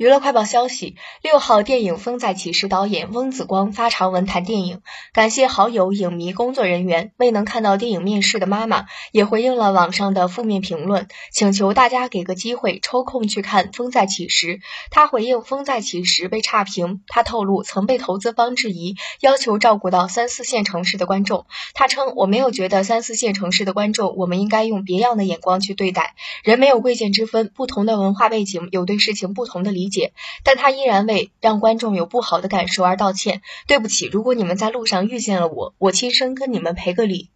娱乐快报消息：六号，电影《风再起时》导演翁子光发长文谈电影，感谢好友、影迷、工作人员。未能看到电影面世的妈妈也回应了网上的负面评论，请求大家给个机会，抽空去看《风再起时》。他回应《风再起时》被差评，他透露曾被投资方质疑，要求照顾到三四线城市的观众。他称：“我没有觉得三四线城市的观众，我们应该用别样的眼光去对待。人没有贵贱之分，不同的文化背景有对事情不同的理。”解，但他依然为让观众有不好的感受而道歉。对不起，如果你们在路上遇见了我，我亲身跟你们赔个礼。